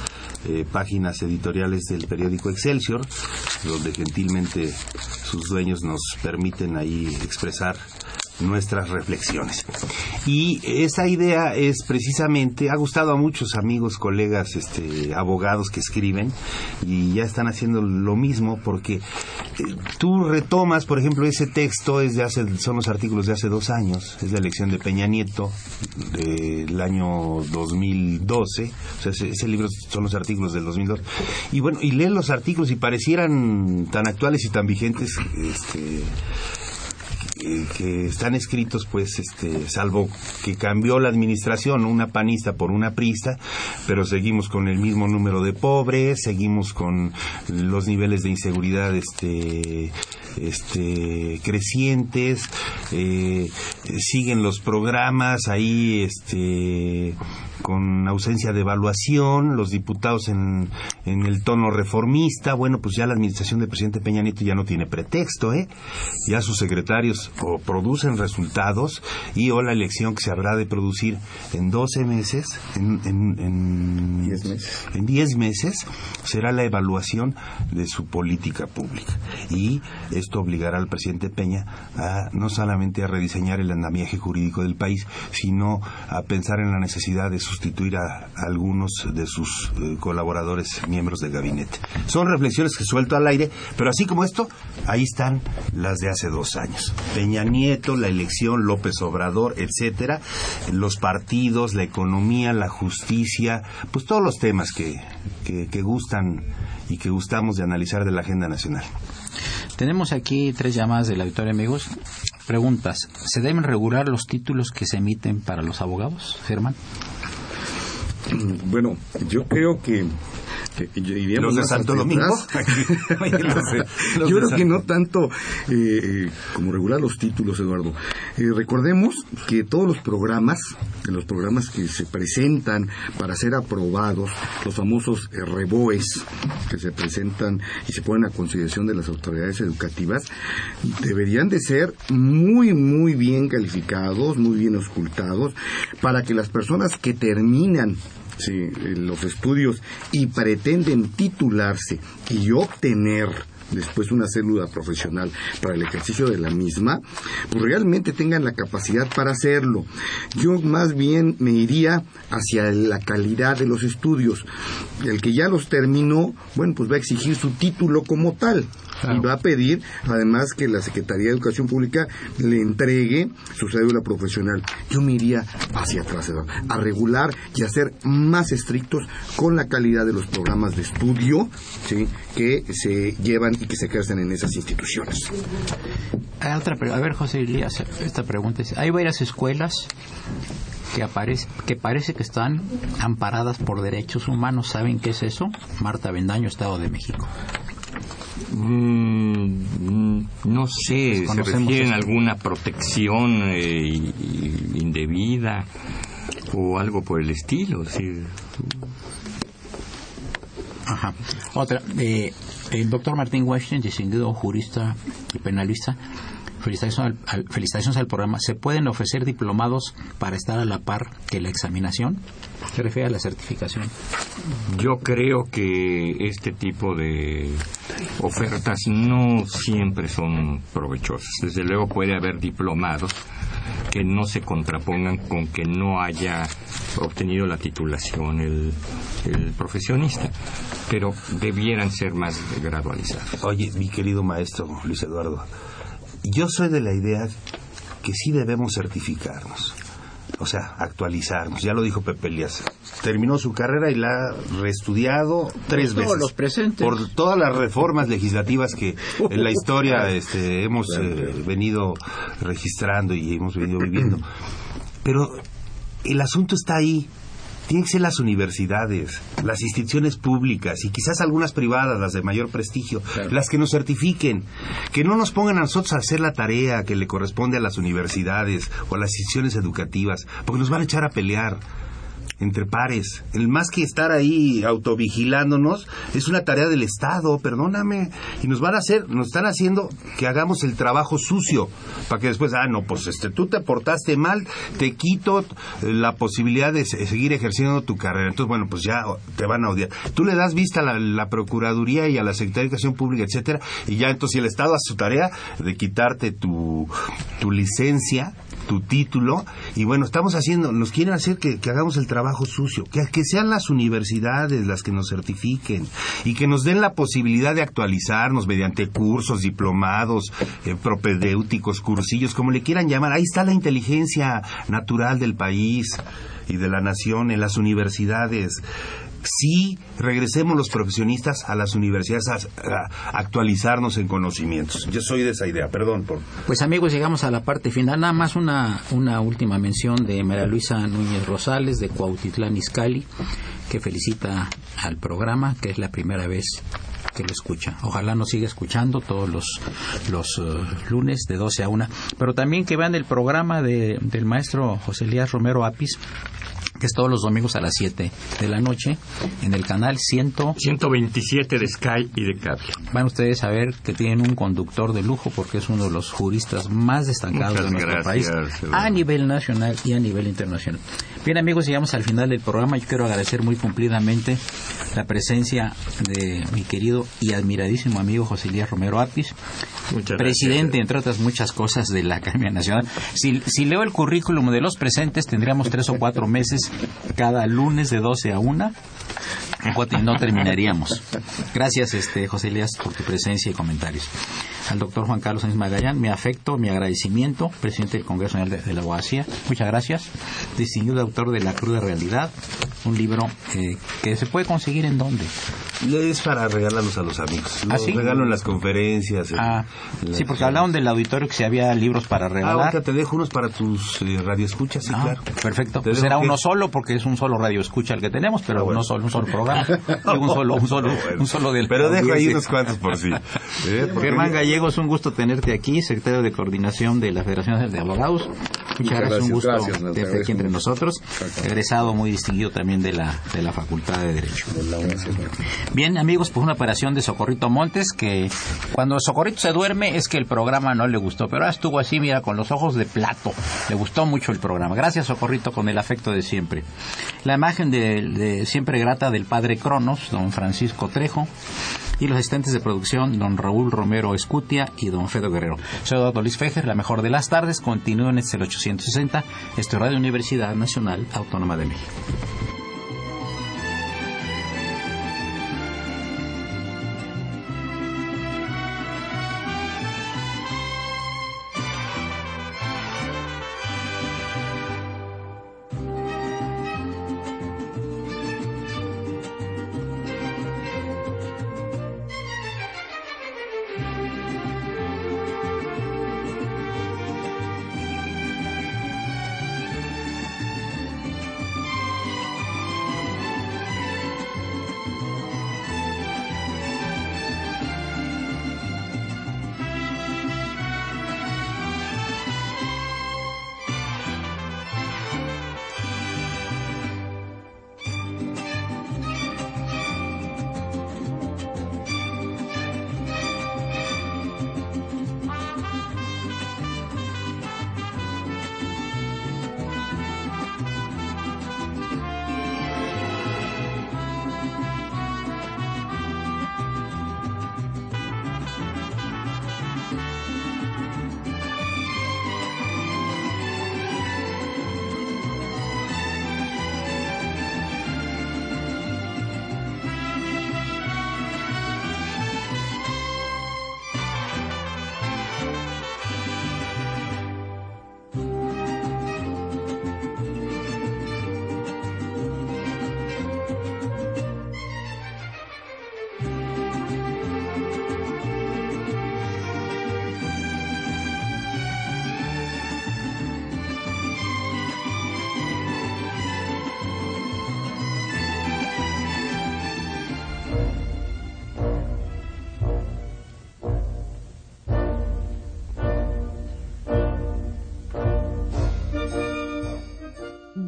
eh, páginas editoriales del periódico Excelsior, donde gentilmente sus dueños nos permiten ahí expresar nuestras reflexiones. Y esa idea es precisamente, ha gustado a muchos amigos, colegas, este, abogados que escriben y ya están haciendo lo mismo porque eh, tú retomas, por ejemplo, ese texto es de hace, son los artículos de hace dos años, es la elección de Peña Nieto del año 2012, o sea, ese, libro son los artículos del 2002. Y bueno, y lees los artículos y parecieran tan actuales y tan vigentes, este, eh, que están escritos, pues, este, salvo que cambió la administración, una panista por una prista, pero seguimos con el mismo número de pobres, seguimos con los niveles de inseguridad, este, este, crecientes, eh, siguen los programas ahí, este, con ausencia de evaluación, los diputados en, en, el tono reformista, bueno, pues ya la administración del presidente Peña Nieto ya no tiene pretexto, ¿eh? Ya sus secretarios o producen resultados y o la elección que se habrá de producir en 12 meses, en, en, en 10 meses. en 10 meses, será la evaluación de su política pública. Y esto obligará al presidente Peña a no solamente a rediseñar el andamiaje jurídico del país, sino a pensar en la necesidad de sustituir a, a algunos de sus eh, colaboradores miembros del gabinete. Son reflexiones que suelto al aire, pero así como esto, ahí están las de hace dos años. Peña Nieto, la elección, López Obrador, etcétera, los partidos, la economía, la justicia, pues todos los temas que, que, que gustan y que gustamos de analizar de la agenda nacional. Tenemos aquí tres llamadas del auditorio, amigos. Preguntas. ¿Se deben regular los títulos que se emiten para los abogados, Germán? Bueno, yo creo que, *laughs* *laughs* Los de Santo Domingo. Yo creo que no tanto eh, como regular los títulos, Eduardo. Eh, recordemos que todos los programas, los programas que se presentan para ser aprobados, los famosos reboes que se presentan y se ponen a consideración de las autoridades educativas, deberían de ser muy, muy bien calificados, muy bien auscultados, para que las personas que terminan los estudios y pretenden titularse y obtener después una célula profesional para el ejercicio de la misma, pues realmente tengan la capacidad para hacerlo. Yo más bien me iría hacia la calidad de los estudios. El que ya los terminó, bueno, pues va a exigir su título como tal. Y va a pedir, además, que la Secretaría de Educación Pública le entregue su cédula profesional. Yo me iría hacia atrás, Eduardo, a regular y a ser más estrictos con la calidad de los programas de estudio ¿sí? que se llevan y que se ejercen en esas instituciones. Hay otra, a ver, José Elías, esta pregunta es, hay varias escuelas que, aparece, que parece que están amparadas por derechos humanos. ¿Saben qué es eso? Marta Bendaño, Estado de México. Mm, no sé, se refieren a alguna protección eh, indebida o algo por el estilo. sí. Ajá. Otra, eh, el doctor Martín Weinstein, distinguido jurista y penalista, felicitaciones al, al- felicitaciones al programa. ¿Se pueden ofrecer diplomados para estar a la par que la examinación? Se refiere a la certificación. Yo creo que este tipo de ofertas no siempre son provechosas. Desde luego puede haber diplomados que no se contrapongan con que no haya obtenido la titulación el, el profesionista, pero debieran ser más gradualizados. Oye, mi querido maestro Luis Eduardo, yo soy de la idea que sí debemos certificarnos, o sea, actualizarnos. Ya lo dijo Pepe Elías. Terminó su carrera y la ha reestudiado tres veces. los presentes. Por todas las reformas legislativas que en la *laughs* historia este, hemos eh, venido registrando y hemos venido viviendo. Pero el asunto está ahí. Tienen que ser las universidades, las instituciones públicas y quizás algunas privadas, las de mayor prestigio, las que nos certifiquen, que no nos pongan a nosotros a hacer la tarea que le corresponde a las universidades o a las instituciones educativas, porque nos van a echar a pelear. Entre pares. El más que estar ahí autovigilándonos es una tarea del Estado, perdóname. Y nos van a hacer, nos están haciendo que hagamos el trabajo sucio para que después, ah, no, pues este, tú te portaste mal, te quito eh, la posibilidad de seguir ejerciendo tu carrera. Entonces, bueno, pues ya te van a odiar. Tú le das vista a la, Procuraduría y a la Secretaría de Educación Pública, etcétera, y ya entonces el Estado hace su tarea de quitarte tu, tu licencia tu título y bueno, estamos haciendo, nos quieren hacer que, hagamos el trabajo sucio, que, que, sean las universidades las que nos certifiquen y que nos den la posibilidad de actualizarnos mediante cursos, diplomados, eh, propedéuticos, cursillos, como le quieran llamar. Ahí está la inteligencia natural del país y de la nación en las universidades sí regresemos los profesionistas a las universidades a, actualizarnos en conocimientos. Yo soy de esa idea, perdón. Por... Pues amigos, llegamos a la parte final. Nada más una, una última mención de María Luisa Núñez Rosales de Cuautitlán Izcalli, que felicita al programa, que es la primera vez que lo escucha. Ojalá nos siga escuchando todos los, los eh, lunes de 12 a 1. Pero también que vean el programa de, del maestro José Elías Romero Apis, que es todos los domingos a las 7 de la noche en el canal 100... 127 de Sky y de Cable. Van ustedes a ver que tienen un conductor de lujo porque es uno de los juristas más destacados de nuestro país a nivel nacional y a nivel internacional. Bien amigos, llegamos al final del programa. Yo quiero agradecer muy cumplidamente la presencia de mi querido y admiradísimo amigo José Elías Romero Apis, presidente, entre otras muchas cosas, de la Academia Nacional. Si, si leo el currículum de los presentes, tendríamos tres o cuatro meses cada lunes de 12 a 1 y no terminaríamos. Gracias, este, José Elías, por tu presencia y comentarios. Al doctor Juan Carlos Sánchez Magallán, mi afecto, mi agradecimiento, presidente del Congreso Nacional de, la Abogacía. Muchas gracias. Distinguido autor de La Cruda Realidad, un libro eh, que se puede conseguir en dónde. Es para regalarlos a los amigos. ¿Ah, regalo en las conferencias. ah, sí, porque hablaron del auditorio que si había libros para regalar. Ah, te dejo unos para tus eh, radioescuchas, sí, ah, claro. Perfecto. Pues será uno solo porque es un solo radioescucha el que tenemos, pero ah, no solo, un solo programa. *laughs* un solo, un solo, un solo del. Pero dejo ahí unos cuantos por sí. *laughs* ¿Eh? Germán Gallego, es un gusto tenerte aquí, secretario de coordinación de la Federación de Abogados. Muchas gracias, un gusto tenerte aquí entre nosotros. Egresado muy distinguido también de la, de la Facultad de Derecho. Bien, amigos, pues una operación de Socorrito Montes que cuando Socorrito se duerme es que el programa no le gustó, pero estuvo así, mira, con los ojos de plato. Le gustó mucho el programa. Gracias, Socorrito, con el afecto de siempre. La imagen de, siempre grata del padre Cronos, don Francisco Trejo y los asistentes de producción, don Raúl Romero Escutia y don Fedo Guerrero. Soy Eduardo Luis Fejer, la mejor de las tardes. Continúen este el 860, este Radio Universidad Nacional Autónoma de México.